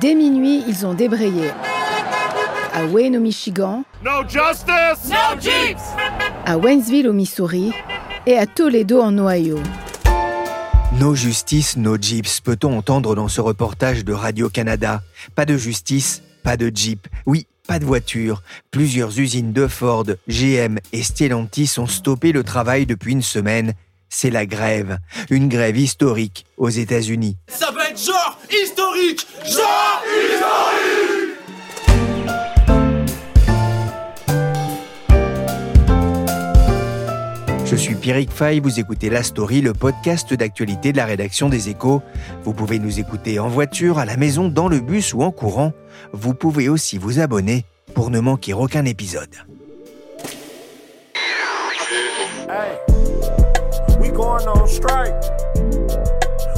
Dès minuit, ils ont débrayé. À Wayne au Michigan, No justice! No Jeeps! à Waynesville au Missouri et à Toledo en Ohio. No justice, no jeeps, peut-on entendre dans ce reportage de Radio-Canada Pas de justice, pas de jeep. Oui, pas de voiture. Plusieurs usines de Ford, GM et Stellantis ont stoppé le travail depuis une semaine. C'est la grève. Une grève historique aux États-Unis. Ça va être genre historique! Genre historique! Je suis Pierrick Fay, vous écoutez La Story, le podcast d'actualité de la rédaction des Échos. Vous pouvez nous écouter en voiture, à la maison, dans le bus ou en courant. Vous pouvez aussi vous abonner pour ne manquer aucun épisode. Going on strike.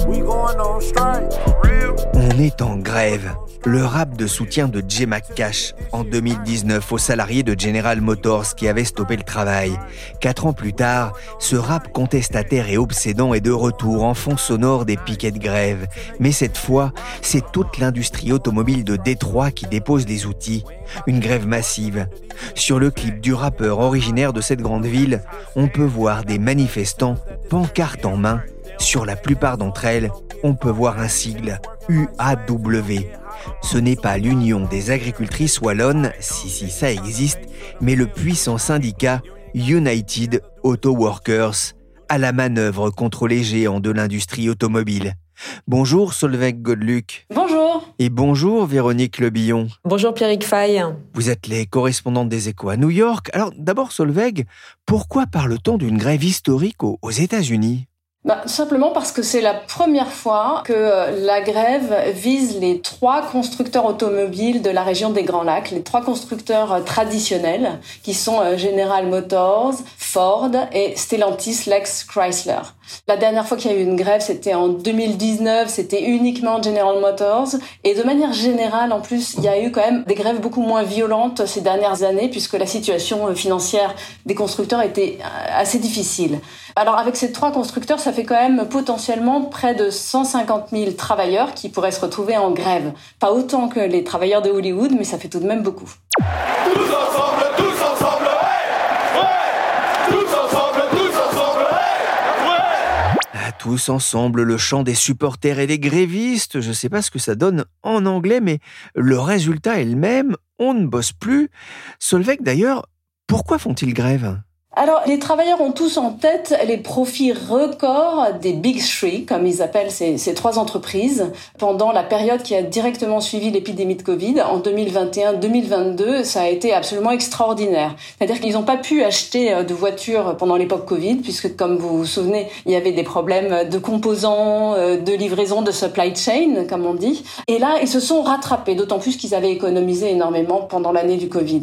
We going on strike. For real? On est en grève. Le rap de soutien de Jay McCash en 2019 aux salariés de General Motors qui avaient stoppé le travail. Quatre ans plus tard, ce rap contestataire et obsédant est de retour en fond sonore des piquets de grève. Mais cette fois, c'est toute l'industrie automobile de Détroit qui dépose les outils. Une grève massive. Sur le clip du rappeur originaire de cette grande ville, on peut voir des manifestants, pancartes en main. Sur la plupart d'entre elles, on peut voir un sigle, UAW. Ce n'est pas l'Union des agricultrices wallonnes, si si ça existe, mais le puissant syndicat United Auto Workers, à la manœuvre contre les géants de l'industrie automobile. Bonjour Solveig Godluc. Bonjour. Et bonjour Véronique Lebillon. Bonjour Pierrick Fay. Vous êtes les correspondantes des échos à New York. Alors d'abord Solveig, pourquoi parle-t-on d'une grève historique aux États-Unis? Bah, simplement parce que c'est la première fois que euh, la grève vise les trois constructeurs automobiles de la région des Grands Lacs, les trois constructeurs euh, traditionnels qui sont euh, General Motors, Ford et Stellantis Lex Chrysler. La dernière fois qu'il y a eu une grève, c'était en 2019, c'était uniquement General Motors. Et de manière générale, en plus, il y a eu quand même des grèves beaucoup moins violentes ces dernières années, puisque la situation financière des constructeurs était assez difficile. Alors avec ces trois constructeurs, ça fait quand même potentiellement près de 150 000 travailleurs qui pourraient se retrouver en grève. Pas autant que les travailleurs de Hollywood, mais ça fait tout de même beaucoup. Tous ensemble, tous ensemble, ouais! Ouais! Tous ensemble, tous ensemble, ouais! Ouais! Ah, tous ensemble, le chant des supporters et des grévistes, je sais pas ce que ça donne en anglais, mais le résultat est le même, on ne bosse plus. Solveig d'ailleurs, pourquoi font-ils grève? Alors, les travailleurs ont tous en tête les profits records des Big Three, comme ils appellent ces, trois entreprises, pendant la période qui a directement suivi l'épidémie de Covid, en 2021-2022, ça a été absolument extraordinaire. C'est-à-dire qu'ils n'ont pas pu acheter euh, de voitures pendant l'époque Covid, puisque comme vous vous souvenez, il y avait des problèmes de composants, euh, de livraison, de supply chain, comme on dit. Et là, ils se sont rattrapés, d'autant plus qu'ils avaient économisé énormément pendant l'année du Covid.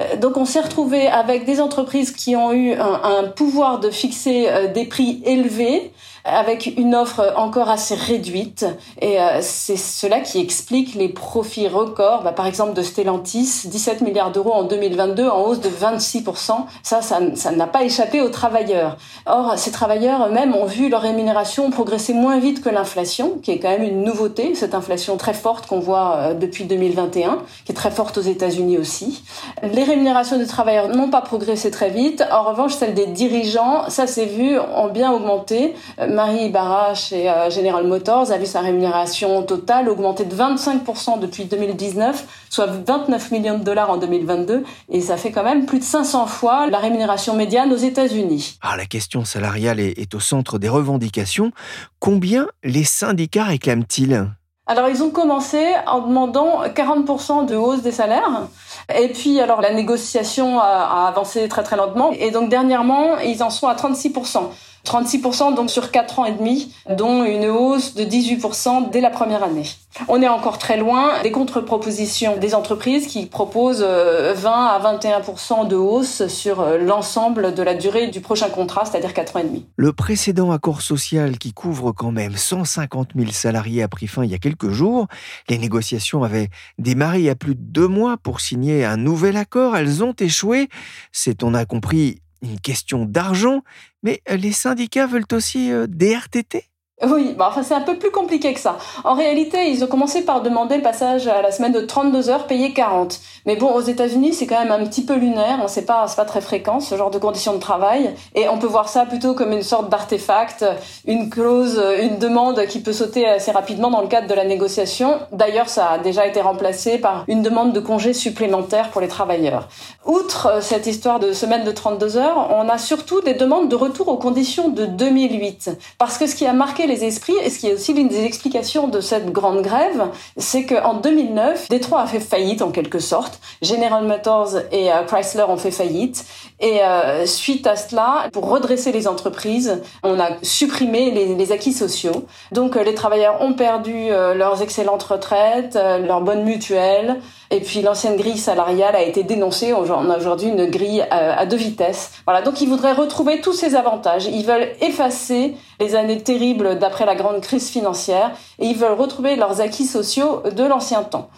Euh, Donc on s'est retrouvé avec des entreprises qui ont un, pouvoir de fixer euh, des prix élevés avec une offre encore assez réduite. Et euh, c'est cela qui explique les profits records, bah, par exemple de Stellantis, 17 milliards d'euros en 2022, en hausse de 26%. Ça, ça n'a pas échappé aux travailleurs. Or, ces travailleurs eux-mêmes ont vu leur rémunération progresser moins vite que l'inflation, qui est quand même une nouveauté, cette inflation très forte qu'on voit euh, depuis 2021, qui est très forte aux États-Unis aussi. Les rémunérations des travailleurs n'ont pas progressé très vite. En revanche, celles des dirigeants, ça s'est vu, ont bien augmenté. Euh, Marie Ibarra chez euh, General Motors a vu sa rémunération totale augmenter de 25% depuis 2019, soit 29 millions de dollars en 2022, et ça fait quand même plus de 500 fois la rémunération médiane aux États-Unis. Ah, la question salariale est, est au centre des revendications. Combien les syndicats réclament-ils? Alors ils ont commencé en demandant 40% de hausse des salaires. Et puis, alors, la négociation a, a avancé très très lentement. Et donc, dernièrement, ils en sont à 36%. 36% donc sur 4 ans et demi, dont une hausse de 18% dès la première année. On est encore très loin des contre-propositions des entreprises qui proposent 20 euh, à 21% de hausse sur euh, l'ensemble de la durée du prochain contrat, c'est-à-dire 4 ans et demi. Le précédent accord social qui couvre quand même 150 000 salariés a pris fin il y a quelques jours. Les négociations avaient démarré il y a plus de deux mois pour signer un nouvel accord. Elles ont échoué. C'est, on a compris, une question d'argent, mais euh, les syndicats veulent aussi euh, des RTT oui, bah enfin c'est un peu plus compliqué que ça. En réalité, ils ont commencé par demander le passage à la semaine de 32 heures payées 40. Mais bon, aux États-Unis, c'est quand même un petit peu lunaire, on sait pas, c'est pas très fréquent ce genre de conditions de travail et on peut voir ça plutôt comme une sorte d'artefact, une clause, une demande qui peut sauter assez rapidement dans le cadre de la négociation. D'ailleurs, ça a déjà été remplacé par une demande de congé supplémentaire pour les travailleurs. Outre euh, cette histoire de semaine de 32 heures, on a surtout des demandes de retour aux conditions de 2008 parce que ce qui a marqué les esprits, et ce qui est aussi l'une des explications de cette grande grève, c'est qu'en 2009, Détroit a fait faillite en quelque sorte. General Motors et euh, Chrysler ont fait faillite. Et euh, suite à cela, pour redresser les entreprises, on a supprimé les, acquis sociaux. Donc euh, les travailleurs ont perdu leurs excellentes retraites, leurs bonnes mutuelles, et puis l'ancienne grille salariale a été dénoncée. On a aujourd'hui une grille à deux vitesses. Voilà, donc ils voudraient retrouver tous ces avantages. Ils veulent effacer les années terribles d'après la grande crise financière et ils veulent retrouver leurs acquis sociaux de l'ancien temps.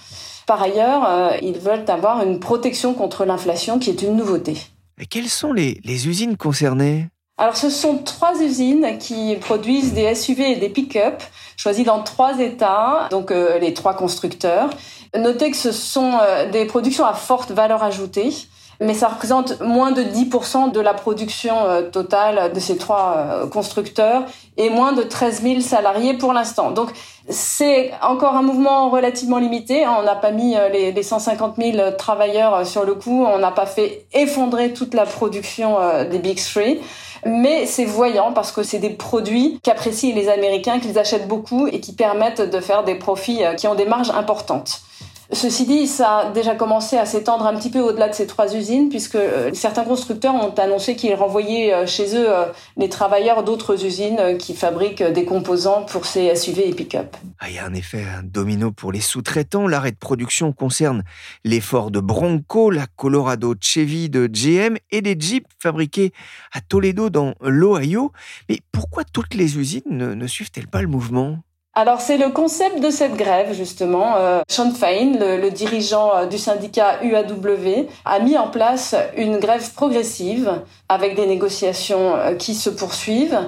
Par ailleurs, euh, ils veulent avoir une protection contre l'inflation qui est une nouveauté. Et quelles sont les, les usines concernées? Alors, ce sont trois usines qui produisent des SUV et des pick-up, choisis dans trois États, donc euh, les trois constructeurs. Notez que ce sont euh, des productions à forte valeur ajoutée mais ça représente moins de 10% de la production euh, totale de ces trois euh, constructeurs et moins de 13 000 salariés pour l'instant. Donc c'est encore un mouvement relativement limité. On n'a pas mis euh, les, 150 000 travailleurs sur le coup, on n'a pas fait effondrer toute la production des Big Three. Mais c'est voyant parce que c'est des produits qu'apprécient les Américains, qu'ils achètent beaucoup et qui permettent de faire des profits qui ont des marges importantes. Ceci dit, ça a déjà commencé à s'étendre un petit peu au-delà de ces trois usines, puisque euh, certains constructeurs ont annoncé qu'ils renvoyaient euh, chez eux euh, les travailleurs d'autres usines qui fabriquent des composants pour ces SUV et pick-up. Ah, il y a en effet un domino pour les sous-traitants. L'arrêt de production concerne l'effort de Bronco, la Colorado Chevy de GM et des Jeeps fabriqués à Toledo dans l'Ohio. Mais pourquoi toutes les usines ne suivent-elles pas le mouvement? Alors c'est le concept de cette grève justement. Euh, Sean Fain, le, dirigeant euh, du syndicat UAW, a mis en place une grève progressive avec des négociations euh, qui se poursuivent.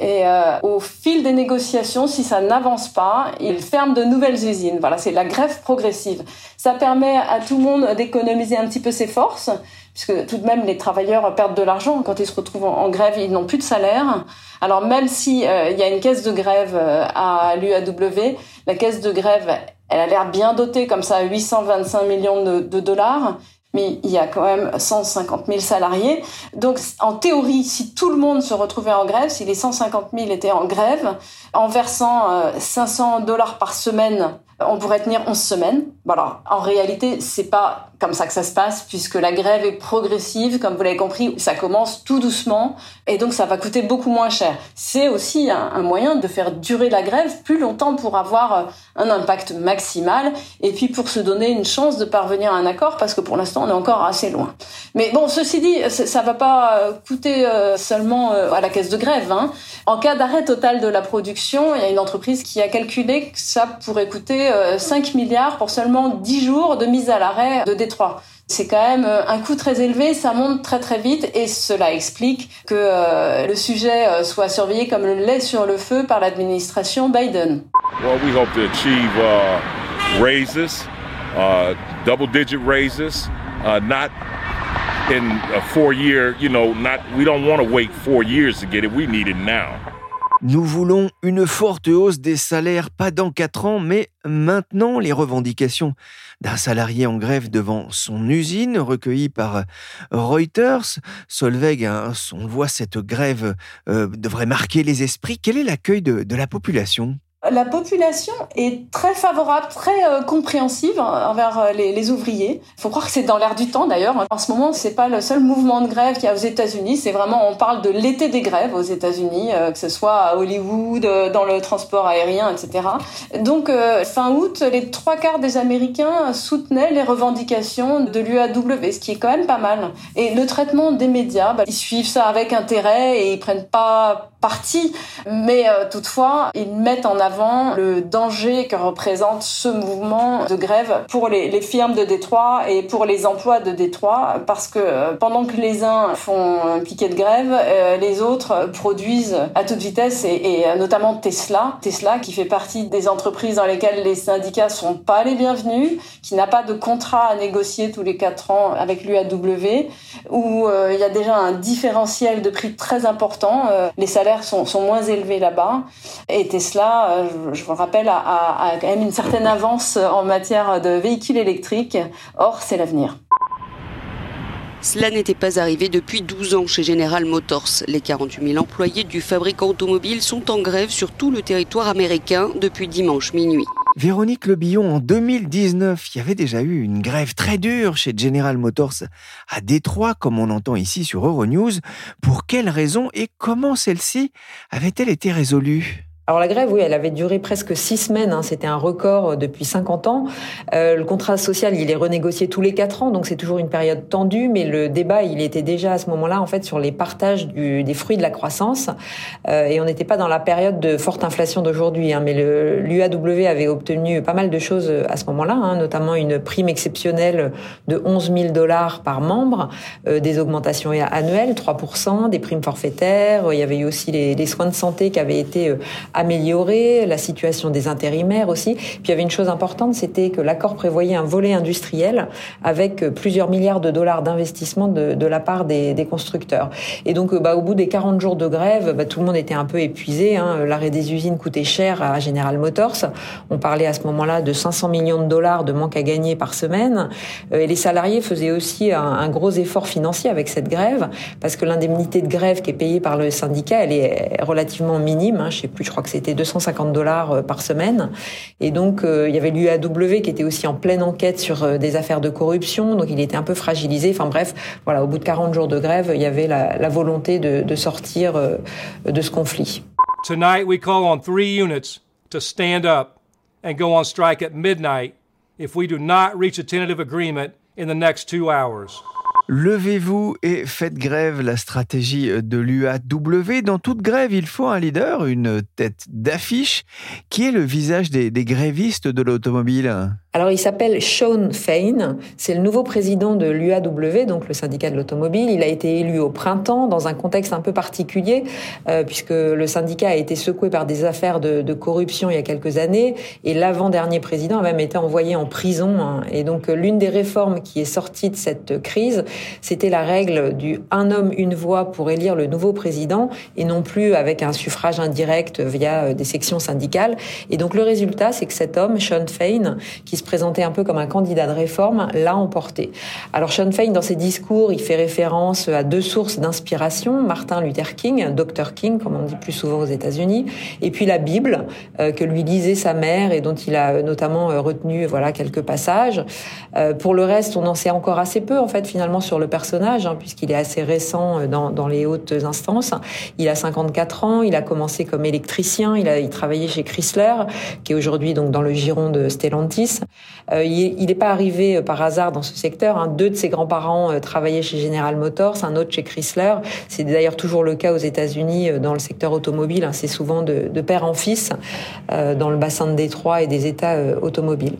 Et au fil des négociations, si ça n'avance pas, il ferme de nouvelles usines. Voilà, c'est la grève progressive. Ça permet à tout le monde d'économiser un petit peu ses forces puisque tout de même les travailleurs perdent de l'argent quand ils se retrouvent en, grève, ils n'ont plus de salaire. Alors même si euh, il y a une caisse de grève euh, à l'UAW, la caisse de grève, elle a l'air bien dotée comme ça, 825 millions de, dollars mais il y a quand même 150 000 salariés. Donc, en théorie, si tout le monde se retrouvait en grève, si les 150 000 étaient en grève, en versant 500 euh, dollars par semaine, on pourrait tenir 11 semaines. Voilà. En réalité, c'est pas comme ça que ça se passe, puisque la grève est progressive, comme vous l'avez compris, ça commence tout doucement, et donc ça va coûter beaucoup moins cher. C'est aussi un, moyen de faire durer la grève plus longtemps pour avoir euh, un impact maximal, et puis pour se donner une chance de parvenir à un accord, parce que pour l'instant on est encore assez loin. Mais bon, ceci dit, ça va pas euh, coûter euh, seulement à la caisse de grève. Hein. En cas d'arrêt total de la production, il y a une entreprise qui a calculé que ça pourrait coûter 5 milliards pour seulement 10 jours de mise à l'arrêt de c'est quand même euh, un coût très élevé, ça monte très très vite et cela explique que euh, le sujet euh, soit surveillé comme le lait sur le feu par l'administration Biden. Well, we hope to achieve uh, raises, uh, double digit raises, uh, not in a four year, you know, not we don't want to wait four years to get it. We need it now. Nous voulons une forte hausse des salaires, pas dans quatre ans, mais maintenant les revendications d'un salarié en grève devant son usine, recueillies par Reuters. Solveig, hein, on voit cette grève euh, devrait marquer les esprits. Quel est l'accueil de, la population? La population est très favorable, très euh, compréhensive envers euh, les, les ouvriers. Il faut croire que c'est dans l'air du temps d'ailleurs. En ce moment, c'est pas le seul mouvement de grève qu'il y a aux États-Unis. C'est vraiment, on parle de l'été des grèves aux États-Unis, euh, que ce soit à Hollywood, dans le transport aérien, etc. Donc fin août, les trois quarts des Américains soutenaient les revendications de l'UAW, ce qui est quand même pas mal. Et le traitement des médias, bah, ils suivent ça avec intérêt et ils prennent pas parti, mais euh, toutefois, ils mettent en avant le danger que représente ce mouvement de grève pour les, les firmes de Détroit et pour les emplois de Détroit, parce que euh, pendant que les uns font un piquet de grève, euh, les autres produisent à toute vitesse et, et, notamment Tesla, Tesla qui fait partie des entreprises dans lesquelles les syndicats sont pas les bienvenus, qui n'a pas de contrat à négocier tous les quatre ans avec l'UAW, où il y a déjà un différentiel de prix très important. les salaires sont, moins élevés là-bas. Et Tesla, euh, je vous le rappelle, a, a, quand même une certaine avance en matière de véhicules électriques. Or, c'est l'avenir. Cela n'était pas arrivé depuis 12 ans chez General Motors. Les 48 000 employés du fabricant automobile sont en grève sur tout le territoire américain depuis dimanche minuit. Véronique Lebillon, en 2019, il y avait déjà eu une grève très dure chez General Motors à Détroit, comme on entend ici sur Euronews. Pour quelles raisons et comment celle-ci avait-elle été résolue? Alors la grève, oui, elle avait duré presque six semaines. Hein. C'était un record depuis 50 ans. Euh, le contrat social, il est renégocié tous les quatre ans, donc c'est toujours une période tendue. Mais le débat, il était déjà à ce moment-là, en fait, sur les partages des fruits de la croissance. Euh, et on n'était pas dans la période de forte inflation d'aujourd'hui. Hein. Mais l'UAW avait obtenu pas mal de choses à ce moment-là, hein, notamment une prime exceptionnelle de 11 000 dollars par membre, euh, des augmentations annuelles, 3 des primes forfaitaires. Il y avait eu aussi les, les soins de santé qui avaient été euh, améliorer, la situation des intérimaires aussi. Puis il y avait une chose importante, c'était que l'accord prévoyait un volet industriel avec plusieurs milliards de dollars d'investissement de, la part des, constructeurs. Et donc, bah, au bout des 40 jours de grève, bah, tout le monde était un peu épuisé. Hein. L'arrêt des usines coûtait cher à General Motors. On parlait à ce moment-là de 500 millions de dollars de manque à gagner par semaine. Euh, et les salariés faisaient aussi un, un gros effort financier avec cette grève, parce que l'indemnité de grève qui est payée par le syndicat, elle est relativement minime. Hein. Je sais plus, je crois que c'était 250 dollars euh, par semaine. Et donc, euh, il y avait l'UAW qui était aussi en pleine enquête sur euh, des affaires de corruption, donc il était un peu fragilisé. Enfin bref, voilà, au bout de 40 jours de grève, il y avait la, la volonté de, de sortir de ce conflit. Tonight, we call on three units to stand up and go on strike at midnight if we do not reach a tentative agreement in the next two hours. Levez-vous et faites grève, la stratégie de l'UAW. Dans toute grève, il faut un leader, une tête d'affiche, qui est le visage des, des grévistes de l'automobile? Alors, il s'appelle Sean Fain. C'est le nouveau président de l'UAW, donc le syndicat de l'automobile. Il a été élu au printemps dans un contexte un peu particulier, euh, puisque le syndicat a été secoué par des affaires de, corruption il y a quelques années, et l'avant-dernier président a même été envoyé en prison. Hein. Et donc, l'une des réformes qui est sortie de cette crise, c'était la règle du un homme, une voix pour élire le nouveau président, et non plus avec un suffrage indirect via euh, des sections syndicales. Et donc, le résultat, c'est que cet homme, Sean Fain, qui se présentait un peu comme un candidat de réforme, l'a emporté. Alors Sean Fein, dans ses discours, il fait référence à deux sources d'inspiration, Martin Luther King, Dr King, comme on dit plus souvent aux États-Unis, et puis la Bible euh, que lui lisait sa mère et dont il a notamment euh, retenu voilà quelques passages. Euh, pour le reste, on en sait encore assez peu en fait finalement sur le personnage, hein, puisqu'il est assez récent dans, dans les hautes instances. Il a 54 ans, il a commencé comme électricien, il a il travaillait chez Chrysler, qui est aujourd'hui donc dans le giron de Stellantis. Euh, il n'est pas arrivé euh, par hasard dans ce secteur. Hein. Deux de ses grands-parents euh, travaillaient chez General Motors, un autre chez Chrysler. C'est d'ailleurs toujours le cas aux États-Unis dans le secteur automobile. Hein. C'est souvent de, père en fils dans le bassin de Détroit et des États automobiles.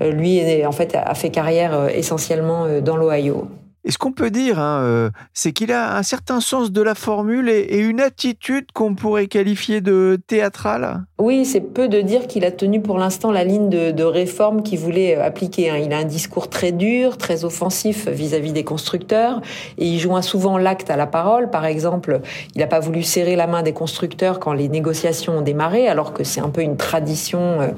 lui, en fait, a fait carrière essentiellement dans l'Ohio. Et ce qu'on peut dire, hein, c'est qu'il a un certain sens de la formule et une attitude qu'on pourrait qualifier de théâtrale? Oui, c'est peu de dire qu'il a tenu pour l'instant la ligne de, de réforme qu'il voulait euh, appliquer. Hein. Il a un discours très dur, très offensif vis-à-vis des constructeurs, et il joint souvent l'acte à la parole. Par exemple, il n'a pas voulu serrer la main des constructeurs quand les négociations ont démarré, alors que c'est un peu une tradition euh,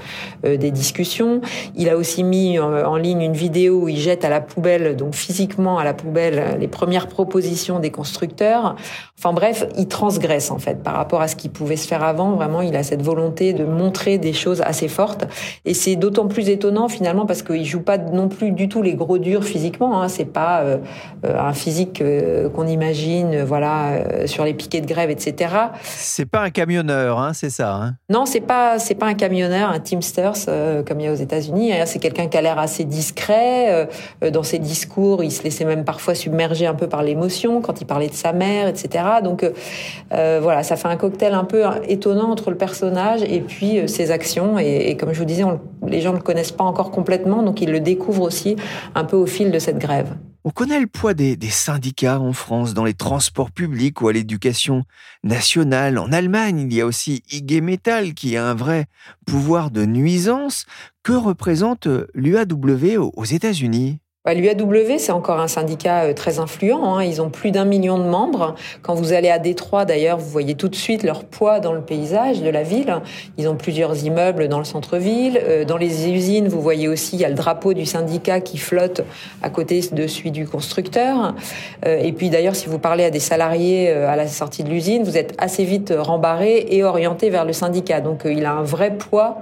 euh des discussions. Il a aussi mis en ligne une vidéo où il jette à la poubelle, donc physiquement à la poubelle les premières propositions des constructeurs. Enfin bref, il transgresse en fait par rapport à ce qui pouvait se faire avant. Vraiment, il a cette volonté volonté de montrer des choses assez fortes. Et c'est d'autant plus étonnant finalement parce qu'ils jouent pas non plus du tout les gros durs physiquement. Hein. C'est pas euh, un physique qu'on imagine, voilà, sur les piquets de grève, etc. C'est pas un camionneur, hein, c'est ça. Hein non, c'est pas c'est pas un camionneur, un Teamsters comme il y a aux États-Unis. Hein. C'est quelqu'un qui a l'air assez discret dans ses discours. Il se laissait même parfois submerger un peu par l'émotion quand il parlait de sa mère, etc. Donc euh, voilà, ça fait un cocktail un peu étonnant entre le personnage et puis euh, ses actions. Et, comme je vous disais, les gens ne le connaissent pas encore complètement, donc ils le découvrent aussi un peu au fil de cette grève. On connaît le poids des, syndicats en France dans les transports publics ou à l'éducation nationale. En Allemagne, il y a aussi IG Metall qui a un vrai pouvoir de nuisance. Que représente l'UAW aux États-Unis? Bah, L'UAW, c'est encore un syndicat euh, très influent. Hein. Ils ont plus d'un million de membres. Quand vous allez à Détroit, d'ailleurs, vous voyez tout de suite leur poids dans le paysage de la ville. Ils ont plusieurs immeubles dans le centre-ville. Euh, dans les usines, vous voyez aussi, il y a le drapeau du syndicat qui flotte à côté de celui du constructeur. Euh, et puis d'ailleurs, si vous parlez à des salariés à la sortie de l'usine, vous êtes assez vite rembarré et orienté vers le syndicat. Donc il a un vrai poids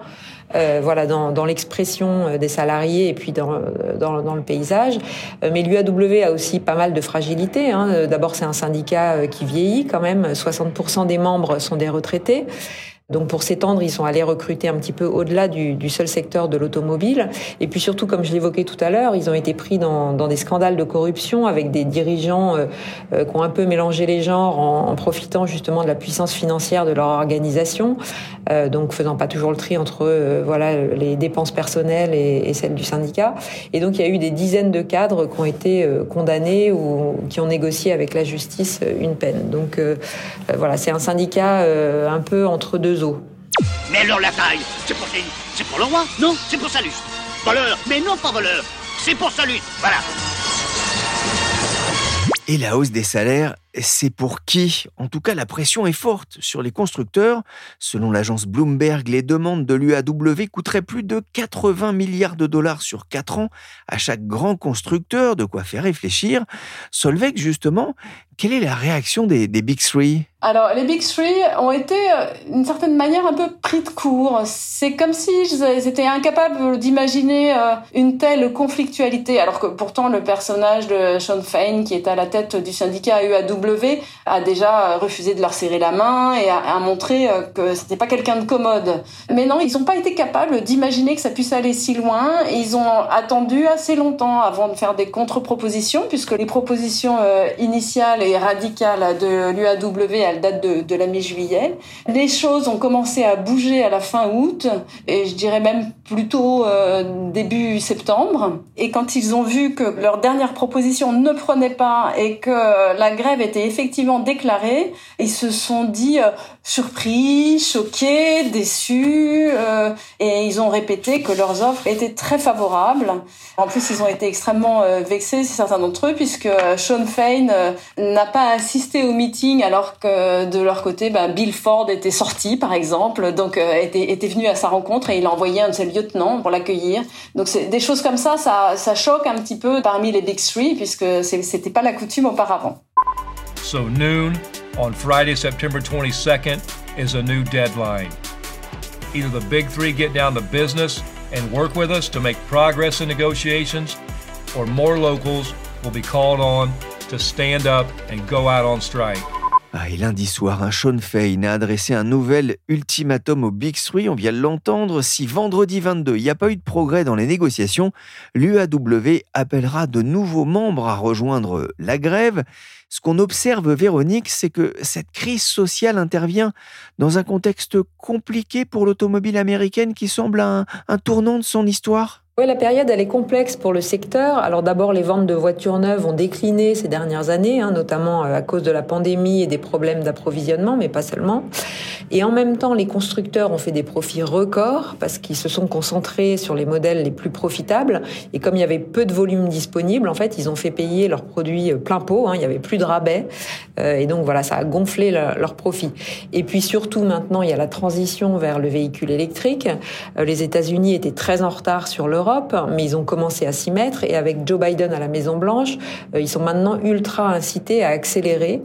euh, voilà, dans, dans l'expression euh, des salariés et puis dans, dans, dans le paysage. Euh, mais l'UAW a aussi pas mal de fragilité. Hein. D'abord, c'est un syndicat qui vieillit quand même. 60% des membres sont des retraités. Donc pour s'étendre, ils sont allés recruter un petit peu au-delà du, seul secteur de l'automobile. Et puis surtout, comme je l'évoquais tout à l'heure, ils ont été pris dans, des scandales de corruption avec des dirigeants euh, euh, qui ont un peu mélangé les genres en, profitant justement de la puissance financière de leur organisation, euh, donc faisant pas toujours le tri entre voilà les dépenses personnelles et, celles du syndicat. Et donc il y a eu des dizaines de cadres qui ont été condamnés ou qui ont négocié avec la justice une peine. Donc voilà, c'est un syndicat un peu entre deux mais alors la taille, c'est pour, c'est pour le roi Non, c'est pour Salus. Voleur Mais non, pas voleur. C'est pour Salus. Voilà. Et la hausse des salaires, c'est pour qui? En tout cas, la pression est forte sur les constructeurs. Selon l'agence Bloomberg, les demandes de l'UAW coûteraient plus de 80 milliards de dollars sur 4 ans à chaque grand constructeur, de quoi faire réfléchir. Solveig, justement, quelle est la réaction des, Big Three? Alors, les Big Three ont été, euh, d'une certaine manière, un peu pris de court. C'est comme si ils étaient incapables d'imaginer euh, une telle conflictualité, alors que pourtant le personnage de Sean Fain, qui est à la tête du syndicat UAW, a déjà refusé de leur serrer la main et a, montré euh, que c'était pas quelqu'un de commode. Mais non, ils n'ont pas été capables d'imaginer que ça puisse aller si loin. ils ont attendu assez longtemps avant de faire des contre-propositions, puisque les propositions initiales et radicales de l'UAW date de, la mi-juillet. Les choses ont commencé à bouger à la fin août et je dirais même plutôt euh, début septembre. Et quand ils ont vu que leur dernière proposition ne prenait pas et que la grève était effectivement déclarée, ils se sont dit euh, surpris, choqués, déçus euh, et ils ont répété que leurs offres étaient très favorables. En plus, ils ont été extrêmement vexés, certains d'entre eux, puisque Sean Fain n'a pas assisté au meeting alors que euh, de leur côté, ben, Bill Ford était sorti, par exemple, donc euh, était, venu à sa rencontre et il a envoyé un de ses lieutenants pour l'accueillir. Donc des choses comme ça, ça, ça choque un petit peu parmi les Big Three puisque c'était pas la coutume auparavant. So noon on Friday, September 22nd is a new deadline. Either the Big Three get down to business and work with us to make progress in negotiations, or more locals will be called on to stand up and go out on strike. Ah, et lundi soir, un Sean Fain a adressé un nouvel ultimatum au Big Three. On vient de l'entendre. Si vendredi 22, il n'y a pas eu de progrès dans les négociations, l'UAW appellera de nouveaux membres à rejoindre la grève. Ce qu'on observe, Véronique, c'est que cette crise sociale intervient dans un contexte compliqué pour l'automobile américaine qui semble un tournant de son histoire. Oui, la période, elle est complexe pour le secteur. Alors d'abord, les ventes de voitures neuves ont décliné ces dernières années, hein, notamment euh, à cause de la pandémie et des problèmes d'approvisionnement, mais pas seulement. Et en même temps, les constructeurs ont fait des profits records parce qu'ils se sont concentrés sur les modèles les plus profitables. Et comme il y avait peu de volume disponible, en fait, ils ont fait payer leurs produits euh, plein pot. Hein, il y avait plus de rabais. Euh, et donc voilà, ça a gonflé leurs profits. Et puis surtout, maintenant, il y a la transition vers le véhicule électrique. les États-Unis étaient très en retard sur leur Europe, mais ils ont commencé à s'y mettre. Et avec Joe Biden à la Maison Blanche, ils sont maintenant ultra incités à accélérer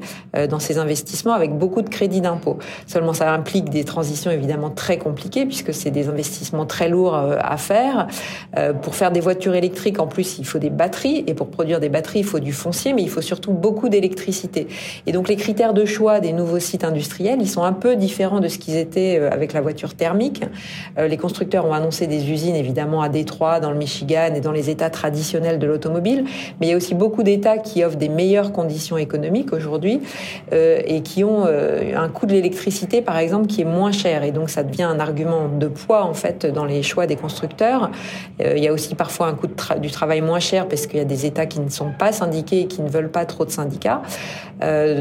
dans ces investissements avec beaucoup de crédits d'impôt. Seulement, ça implique des transitions évidemment très compliquées puisque c'est des investissements très lourds à faire. Pour faire des voitures électriques, en plus, il faut des batteries. Et pour produire des batteries, il faut du foncier, mais il faut surtout beaucoup d'électricité. Et donc, les critères de choix des nouveaux sites industriels, ils sont un peu différents de ce qu'ils étaient euh, avec la voiture thermique. Euh, les constructeurs ont annoncé des usines, évidemment, à Détroit, dans le Michigan et dans les États traditionnels de l'automobile. Mais il y a aussi beaucoup d'États qui offrent des meilleures conditions économiques aujourd'hui euh, et qui ont un coût de l'électricité, par exemple, qui est moins cher. Et donc, ça devient un argument de poids, en fait, dans les choix des constructeurs. il y a aussi parfois un coût du travail moins cher parce qu'il y a des États qui ne sont pas syndiqués et qui ne veulent pas trop de syndicats.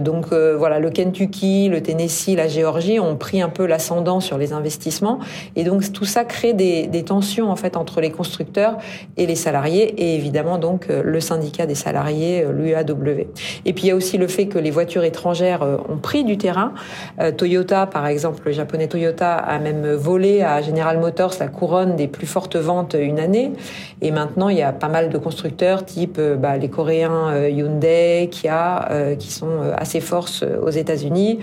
donc, voilà, le Kentucky, le Tennessee, la Géorgie ont pris un peu l'ascendant sur les investissements. Et donc, tout ça crée des, tensions, en fait, entre les constructeurs et les salariés et évidemment, donc, le syndicat des salariés, l'UAW. Et puis, il y a aussi le fait que les voitures étrangères ont pris du terrain. Toyota, par exemple, le japonais Toyota a même volé à General Motors la couronne des plus fortes ventes une année. Et maintenant, il y a pas mal de constructeurs type bah, les Coréens Hyundai, Kia, qui sont assez forts aux États-Unis.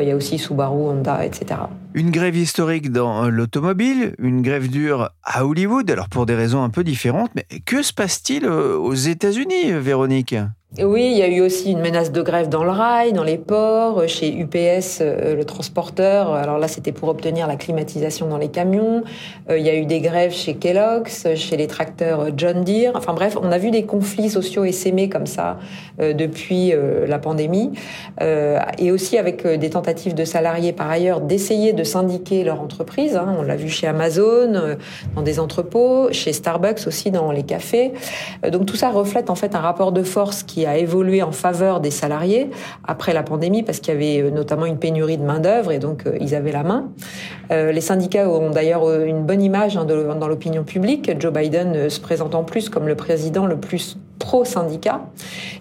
Il y a aussi Subaru, Honda, etc. Une grève historique dans l'automobile, une grève dure à Hollywood, alors pour des raisons un peu différentes. Mais que se passe-t-il aux États-Unis, Véronique? Oui, il y a eu aussi une menace de grève dans le rail, dans les ports, chez UPS, euh, le transporteur. Alors là, c'était pour obtenir la climatisation dans les camions. Euh, il y a eu des grèves chez Kellogg's, chez les tracteurs John Deere. Enfin bref, on a vu des conflits sociaux essaimés comme ça euh, depuis la pandémie. Et aussi avec des tentatives de salariés, par ailleurs, d'essayer de syndiquer leur entreprise. Hein. On l'a vu chez Amazon, dans des entrepôts, chez Starbucks aussi, dans les cafés. Donc tout ça reflète en fait un rapport de force qui a évolué en faveur des salariés après la pandémie parce qu'il y avait euh, notamment une pénurie de main d'œuvre et donc euh, ils avaient la main. Euh, les syndicats ont d'ailleurs une bonne image hein, dans l'opinion publique. Joe Biden se présente en plus comme le président le plus pro-syndicat.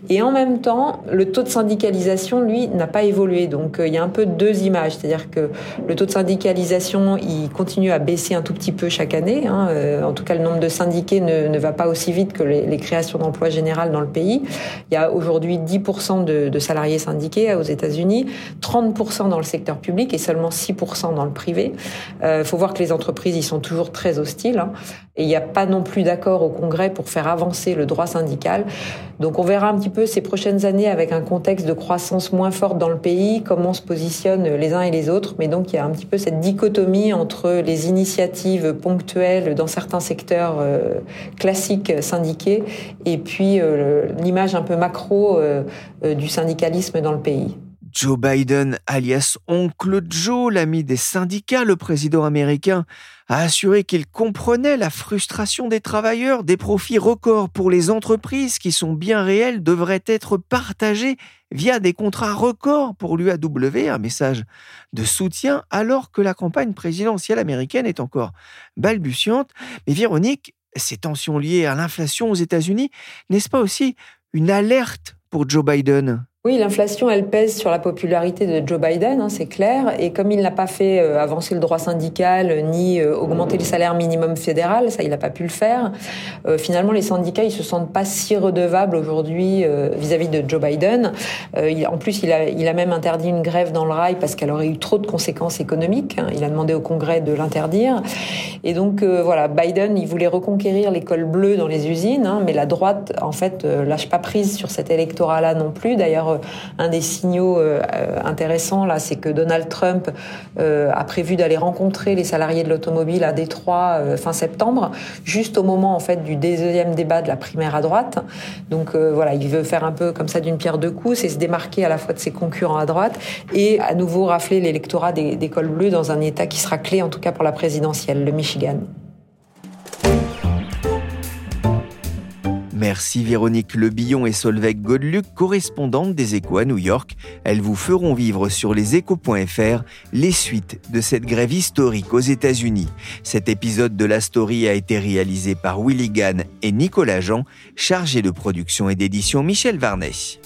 Et en même temps, le taux de syndicalisation, lui, n'a pas évolué. Donc il y a un peu deux images. C'est-à-dire que le taux de syndicalisation, il continue à baisser un tout petit peu chaque année. Hein. en tout cas, le nombre de syndiqués ne, ne va pas aussi vite que les, créations d'emplois générales dans le pays. Il y a aujourd'hui 10% de, de, salariés syndiqués aux États-Unis, 30% dans le secteur public et seulement 6% dans le privé. Il euh, faut voir que les entreprises, ils sont toujours très hostiles. Hein, et il n'y a pas non plus d'accord au Congrès pour faire avancer le droit syndical. Donc on verra un petit peu ces prochaines années avec un contexte de croissance moins forte dans le pays, comment se positionnent les uns et les autres. Mais donc il y a un petit peu cette dichotomie entre les initiatives ponctuelles dans certains secteurs euh, classiques syndiqués et puis euh, l'image un peu macro euh, du syndicalisme dans le pays. Joe Biden, alias Oncle Joe, l'ami des syndicats, le président américain, a assuré qu'il comprenait la frustration des travailleurs, des profits records pour les entreprises qui sont bien réels devraient être partagés via des contrats records pour l'UAW, un message de soutien alors que la campagne présidentielle américaine est encore balbutiante. Mais Véronique, ces tensions liées à l'inflation aux États-Unis, n'est-ce pas aussi une alerte pour Joe Biden? Oui, l'inflation, elle pèse sur la popularité de Joe Biden, hein, c'est clair. Et comme il n'a pas fait euh, avancer le droit syndical ni euh, augmenter le salaire minimum fédéral, ça, il n'a pas pu le faire. Euh, finalement, les syndicats, ils se sentent pas si redevables aujourd'hui vis-à-vis de Joe Biden. En plus, il a, il a même interdit une grève dans le rail parce qu'elle aurait eu trop de conséquences économiques. Hein. Il a demandé au Congrès de l'interdire. Et donc, voilà, Biden, il voulait reconquérir l'école bleue dans les usines, hein, mais la droite, en fait, lâche pas prise sur cet électorat-là non plus. D'ailleurs, un des signaux euh, intéressants là, c'est que Donald Trump euh, a prévu d'aller rencontrer les salariés de l'automobile à Détroit euh, fin septembre, juste au moment en fait du deuxième débat de la primaire à droite. Donc voilà, il veut faire un peu comme ça d'une pierre deux coups, c'est se démarquer à la fois de ses concurrents à droite et à nouveau rafler l'électorat des, des cols bleus dans un État qui sera clé en tout cas pour la présidentielle, le Michigan. Merci Véronique Lebillon et Solveig Godeluc, correspondantes des Échos à New York. Elles vous feront vivre sur leséchos.fr les suites de cette grève historique aux États-Unis. Cet épisode de la story a été réalisé par Willy Gann et Nicolas Jean, chargé de production et d'édition Michel Varnet.